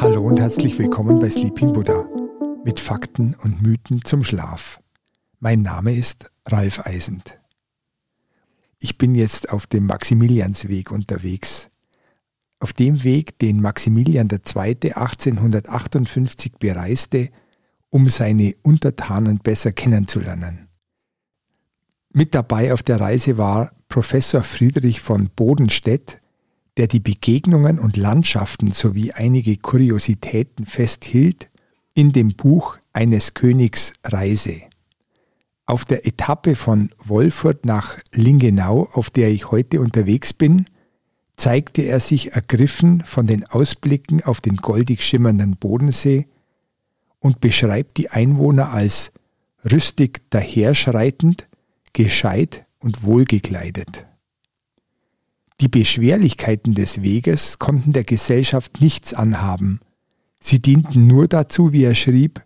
Hallo und herzlich willkommen bei Sleeping Buddha mit Fakten und Mythen zum Schlaf. Mein Name ist Ralf Eisend. Ich bin jetzt auf dem Maximiliansweg unterwegs. Auf dem Weg, den Maximilian II. 1858 bereiste, um seine Untertanen besser kennenzulernen. Mit dabei auf der Reise war Professor Friedrich von Bodenstedt, der die Begegnungen und Landschaften sowie einige Kuriositäten festhielt in dem Buch eines Königs Reise. Auf der Etappe von Wolfurt nach Lingenau, auf der ich heute unterwegs bin, zeigte er sich ergriffen von den Ausblicken auf den goldig schimmernden Bodensee und beschreibt die Einwohner als rüstig daherschreitend, gescheit und wohlgekleidet. Die Beschwerlichkeiten des Weges konnten der Gesellschaft nichts anhaben. Sie dienten nur dazu, wie er schrieb,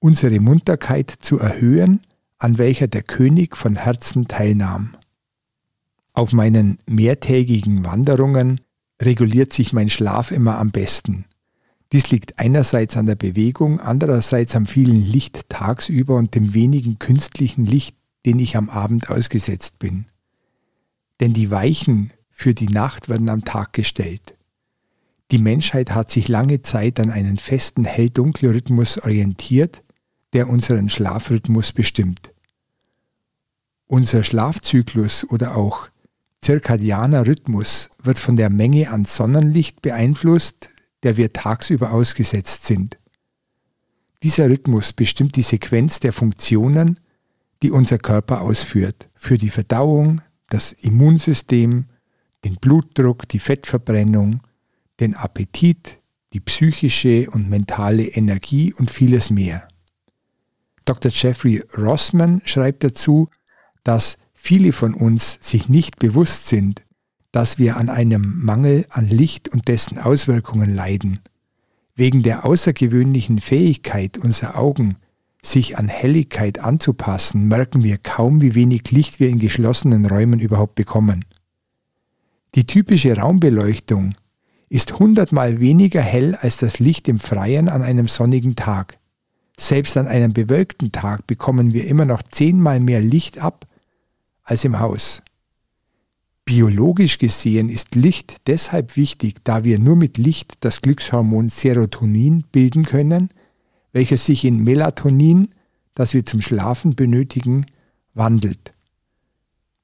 unsere Munterkeit zu erhöhen, an welcher der König von Herzen teilnahm. Auf meinen mehrtägigen Wanderungen reguliert sich mein Schlaf immer am besten. Dies liegt einerseits an der Bewegung, andererseits am vielen Licht tagsüber und dem wenigen künstlichen Licht, den ich am Abend ausgesetzt bin. Denn die Weichen für die Nacht werden am Tag gestellt. Die Menschheit hat sich lange Zeit an einen festen Hell-Dunkel-Rhythmus orientiert, der unseren Schlafrhythmus bestimmt. Unser Schlafzyklus oder auch zirkadianer Rhythmus wird von der Menge an Sonnenlicht beeinflusst, der wir tagsüber ausgesetzt sind. Dieser Rhythmus bestimmt die Sequenz der Funktionen, die unser Körper ausführt, für die Verdauung, das Immunsystem, den Blutdruck, die Fettverbrennung, den Appetit, die psychische und mentale Energie und vieles mehr. Dr. Jeffrey Rossman schreibt dazu, dass viele von uns sich nicht bewusst sind, dass wir an einem Mangel an Licht und dessen Auswirkungen leiden. Wegen der außergewöhnlichen Fähigkeit unserer Augen, sich an Helligkeit anzupassen, merken wir kaum, wie wenig Licht wir in geschlossenen Räumen überhaupt bekommen. Die typische Raumbeleuchtung ist hundertmal weniger hell als das Licht im Freien an einem sonnigen Tag. Selbst an einem bewölkten Tag bekommen wir immer noch zehnmal mehr Licht ab als im Haus. Biologisch gesehen ist Licht deshalb wichtig, da wir nur mit Licht das Glückshormon Serotonin bilden können, welches sich in Melatonin, das wir zum Schlafen benötigen, wandelt.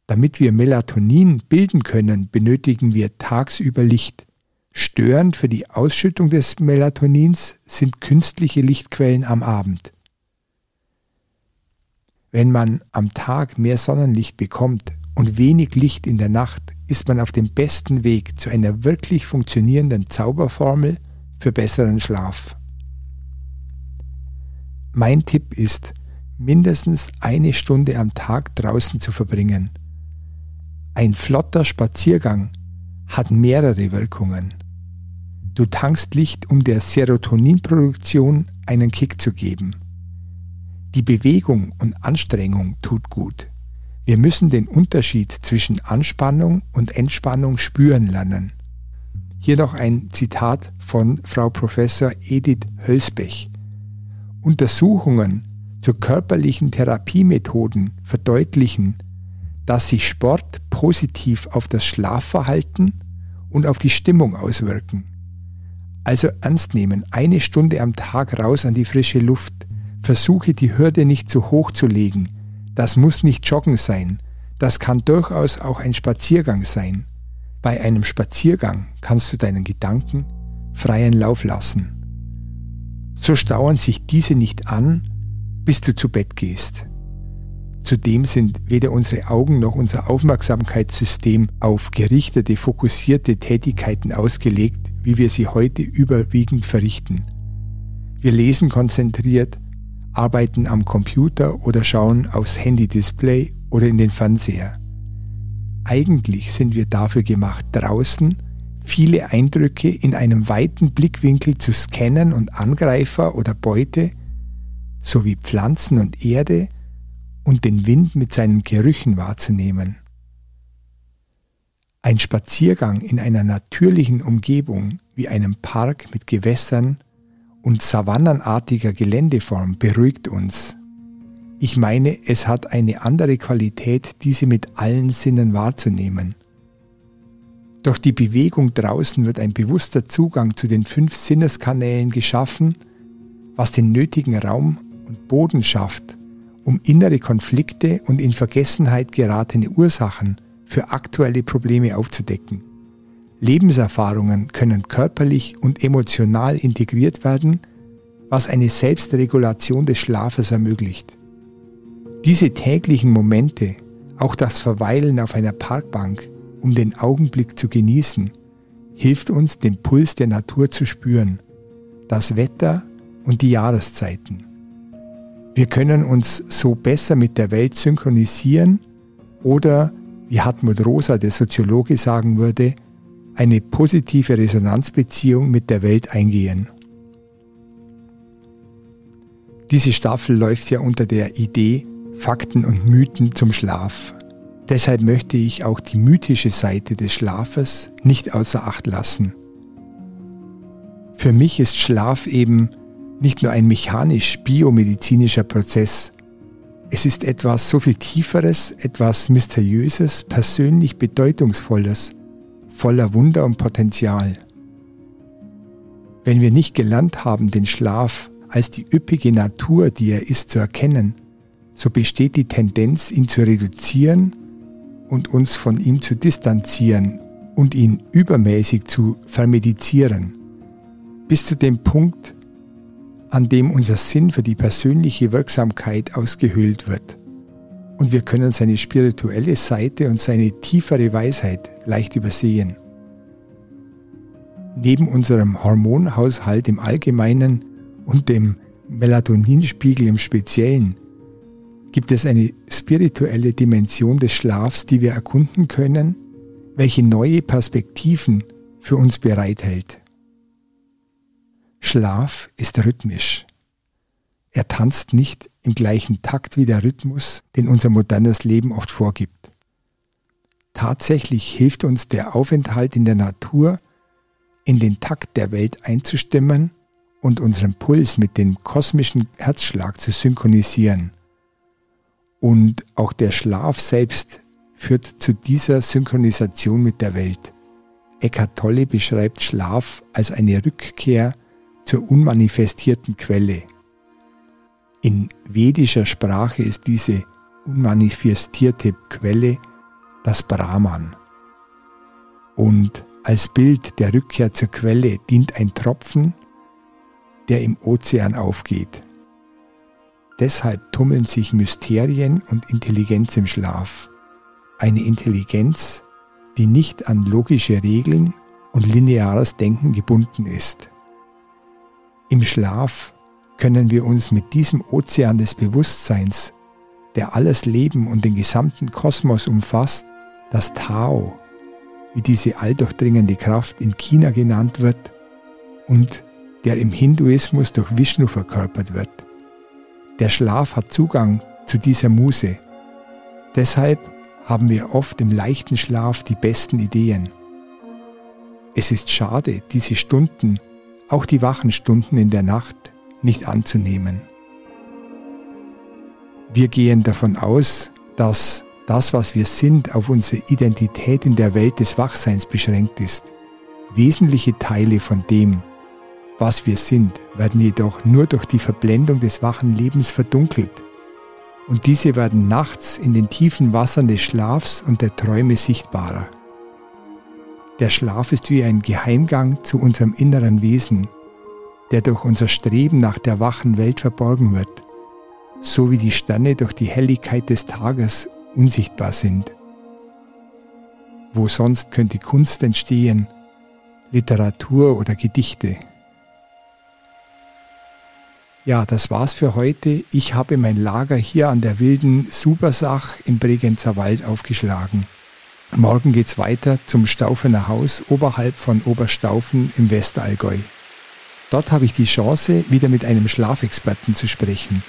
Damit wir Melatonin bilden können, benötigen wir tagsüber Licht. Störend für die Ausschüttung des Melatonins sind künstliche Lichtquellen am Abend. Wenn man am Tag mehr Sonnenlicht bekommt und wenig Licht in der Nacht, ist man auf dem besten Weg zu einer wirklich funktionierenden Zauberformel für besseren Schlaf. Mein Tipp ist, mindestens eine Stunde am Tag draußen zu verbringen. Ein flotter Spaziergang hat mehrere Wirkungen. Du tankst Licht, um der Serotoninproduktion einen Kick zu geben. Die Bewegung und Anstrengung tut gut. Wir müssen den Unterschied zwischen Anspannung und Entspannung spüren lernen. Hier noch ein Zitat von Frau Professor Edith Hölsbech. Untersuchungen zu körperlichen Therapiemethoden verdeutlichen, dass sich Sport positiv auf das Schlafverhalten und auf die Stimmung auswirken. Also ernst nehmen, eine Stunde am Tag raus an die frische Luft. Versuche die Hürde nicht zu hoch zu legen. Das muss nicht Joggen sein. Das kann durchaus auch ein Spaziergang sein. Bei einem Spaziergang kannst du deinen Gedanken freien Lauf lassen. So stauern sich diese nicht an, bis du zu Bett gehst. Zudem sind weder unsere Augen noch unser Aufmerksamkeitssystem auf gerichtete, fokussierte Tätigkeiten ausgelegt, wie wir sie heute überwiegend verrichten. Wir lesen konzentriert, arbeiten am Computer oder schauen aufs Handy-Display oder in den Fernseher. Eigentlich sind wir dafür gemacht, draußen viele Eindrücke in einem weiten Blickwinkel zu scannen und Angreifer oder Beute sowie Pflanzen und Erde und den Wind mit seinen Gerüchen wahrzunehmen. Ein Spaziergang in einer natürlichen Umgebung wie einem Park mit Gewässern und savannenartiger Geländeform beruhigt uns. Ich meine, es hat eine andere Qualität, diese mit allen Sinnen wahrzunehmen. Durch die Bewegung draußen wird ein bewusster Zugang zu den fünf Sinneskanälen geschaffen, was den nötigen Raum und Boden schafft, um innere Konflikte und in Vergessenheit geratene Ursachen für aktuelle Probleme aufzudecken. Lebenserfahrungen können körperlich und emotional integriert werden, was eine Selbstregulation des Schlafes ermöglicht. Diese täglichen Momente, auch das Verweilen auf einer Parkbank, um den Augenblick zu genießen, hilft uns, den Puls der Natur zu spüren, das Wetter und die Jahreszeiten. Wir können uns so besser mit der Welt synchronisieren oder, wie Hartmut Rosa, der Soziologe, sagen würde, eine positive Resonanzbeziehung mit der Welt eingehen. Diese Staffel läuft ja unter der Idee Fakten und Mythen zum Schlaf. Deshalb möchte ich auch die mythische Seite des Schlafes nicht außer Acht lassen. Für mich ist Schlaf eben nicht nur ein mechanisch-biomedizinischer Prozess. Es ist etwas so viel Tieferes, etwas Mysteriöses, persönlich Bedeutungsvolles, voller Wunder und Potenzial. Wenn wir nicht gelernt haben, den Schlaf als die üppige Natur, die er ist, zu erkennen, so besteht die Tendenz, ihn zu reduzieren und uns von ihm zu distanzieren und ihn übermäßig zu vermedizieren, bis zu dem Punkt, an dem unser Sinn für die persönliche Wirksamkeit ausgehöhlt wird und wir können seine spirituelle Seite und seine tiefere Weisheit leicht übersehen. Neben unserem Hormonhaushalt im Allgemeinen und dem Melatoninspiegel im Speziellen gibt es eine spirituelle Dimension des Schlafs, die wir erkunden können, welche neue Perspektiven für uns bereithält. Schlaf ist rhythmisch. Er tanzt nicht im gleichen Takt wie der Rhythmus, den unser modernes Leben oft vorgibt. Tatsächlich hilft uns der Aufenthalt in der Natur, in den Takt der Welt einzustimmen und unseren Puls mit dem kosmischen Herzschlag zu synchronisieren. Und auch der Schlaf selbst führt zu dieser Synchronisation mit der Welt. Eckhart Tolle beschreibt Schlaf als eine Rückkehr zur unmanifestierten Quelle. In vedischer Sprache ist diese unmanifestierte Quelle das Brahman. Und als Bild der Rückkehr zur Quelle dient ein Tropfen, der im Ozean aufgeht. Deshalb tummeln sich Mysterien und Intelligenz im Schlaf. Eine Intelligenz, die nicht an logische Regeln und lineares Denken gebunden ist. Im Schlaf können wir uns mit diesem Ozean des Bewusstseins, der alles Leben und den gesamten Kosmos umfasst, das Tao, wie diese alldurchdringende Kraft in China genannt wird und der im Hinduismus durch Vishnu verkörpert wird. Der Schlaf hat Zugang zu dieser Muse. Deshalb haben wir oft im leichten Schlaf die besten Ideen. Es ist schade, diese Stunden, auch die wachen Stunden in der Nacht, nicht anzunehmen. Wir gehen davon aus, dass das, was wir sind, auf unsere Identität in der Welt des Wachseins beschränkt ist. Wesentliche Teile von dem, was wir sind, werden jedoch nur durch die Verblendung des wachen Lebens verdunkelt. Und diese werden nachts in den tiefen Wassern des Schlafs und der Träume sichtbarer. Der Schlaf ist wie ein Geheimgang zu unserem inneren Wesen, der durch unser Streben nach der wachen Welt verborgen wird, so wie die Sterne durch die Helligkeit des Tages unsichtbar sind. Wo sonst könnte Kunst entstehen, Literatur oder Gedichte? Ja, das war's für heute. Ich habe mein Lager hier an der wilden Supersach im Bregenzer Wald aufgeschlagen. Morgen geht's weiter zum Staufener Haus oberhalb von Oberstaufen im Westallgäu. Dort habe ich die Chance, wieder mit einem Schlafexperten zu sprechen.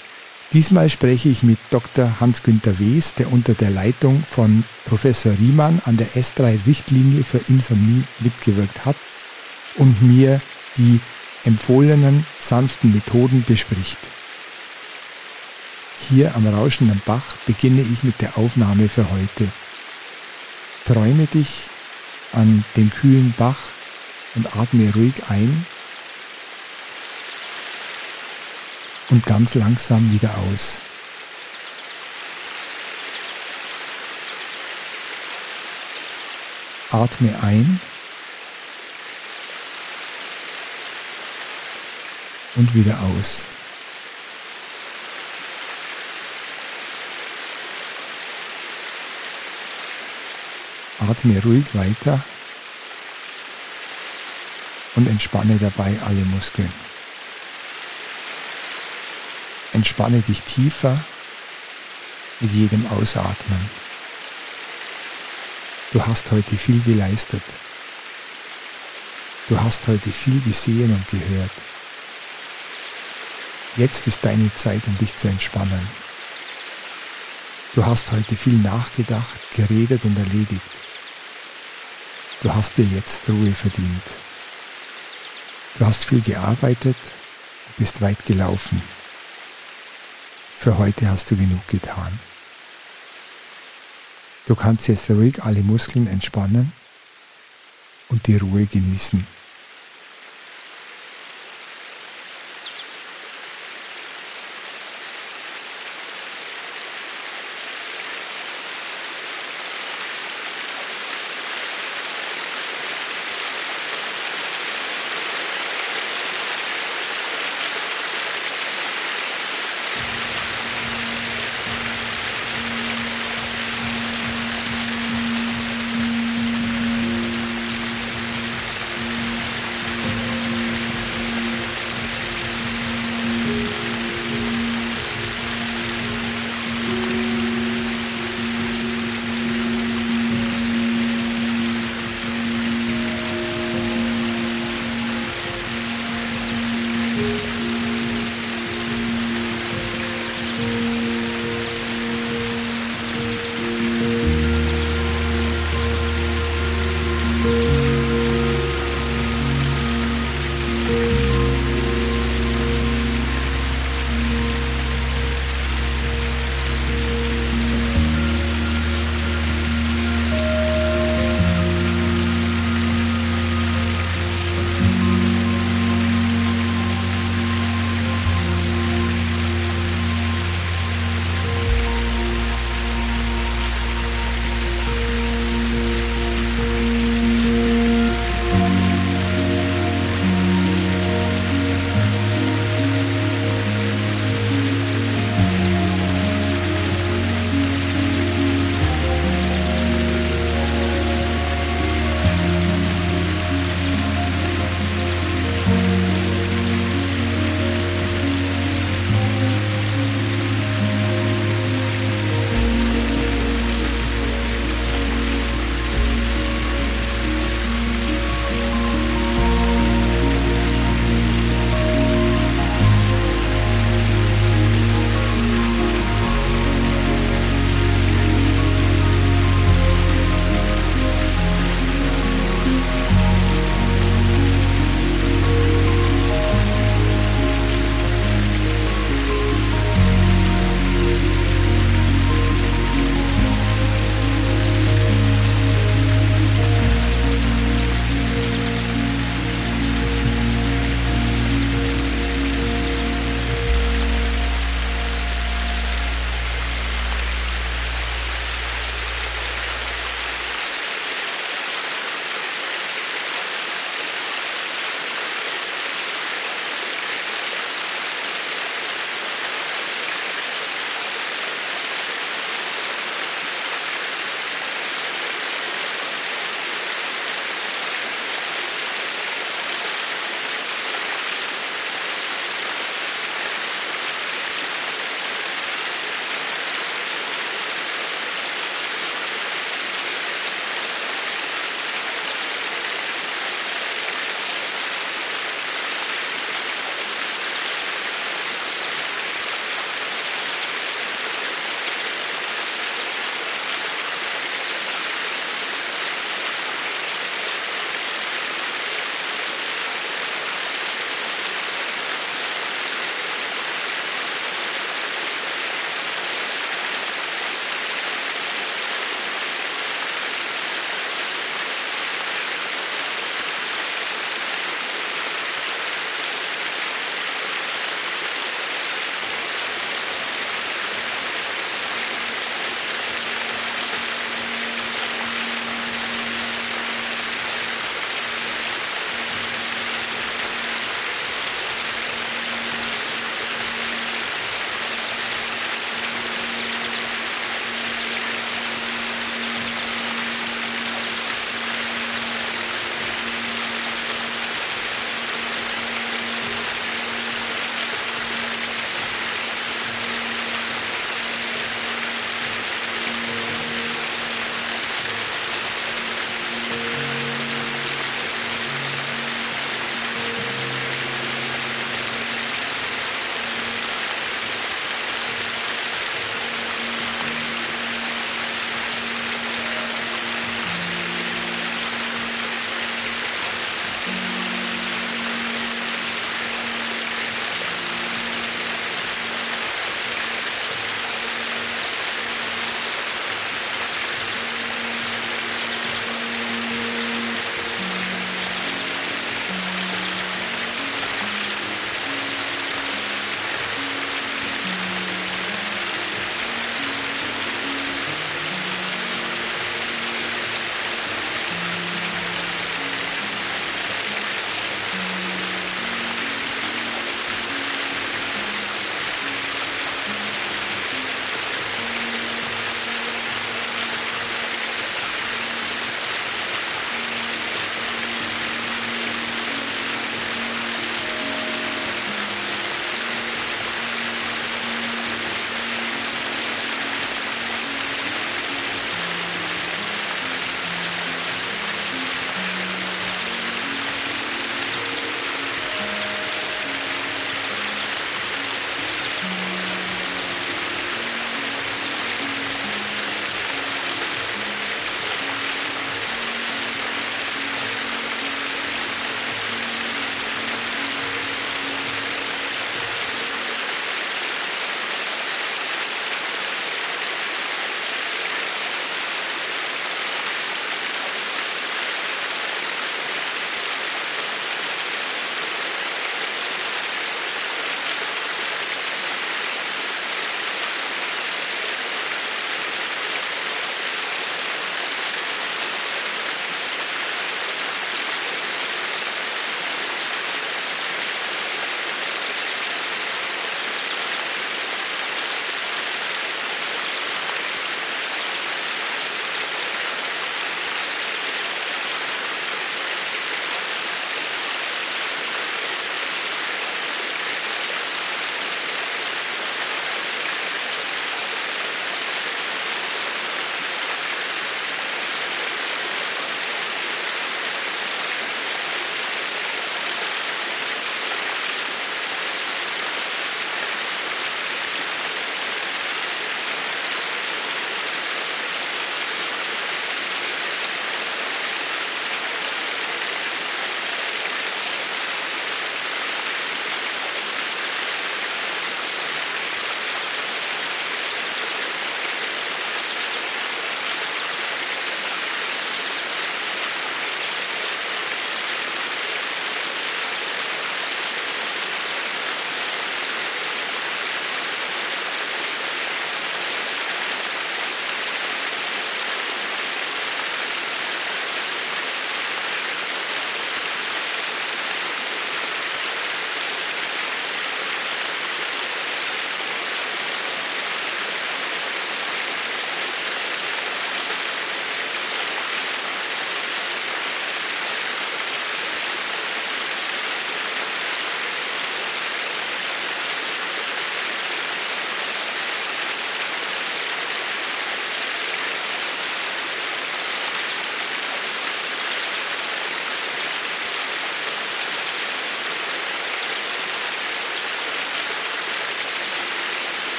Diesmal spreche ich mit Dr. Hans-Günter Wes, der unter der Leitung von Professor Riemann an der S3-Richtlinie für Insomnie mitgewirkt hat und mir die empfohlenen sanften Methoden bespricht. Hier am rauschenden Bach beginne ich mit der Aufnahme für heute. Träume dich an den kühlen Bach und atme ruhig ein und ganz langsam wieder aus. Atme ein und wieder aus. Atme ruhig weiter und entspanne dabei alle Muskeln. Entspanne dich tiefer mit jedem Ausatmen. Du hast heute viel geleistet. Du hast heute viel gesehen und gehört. Jetzt ist deine Zeit, um dich zu entspannen. Du hast heute viel nachgedacht, geredet und erledigt. Du hast dir jetzt Ruhe verdient. Du hast viel gearbeitet, bist weit gelaufen. Für heute hast du genug getan. Du kannst jetzt ruhig alle Muskeln entspannen und die Ruhe genießen.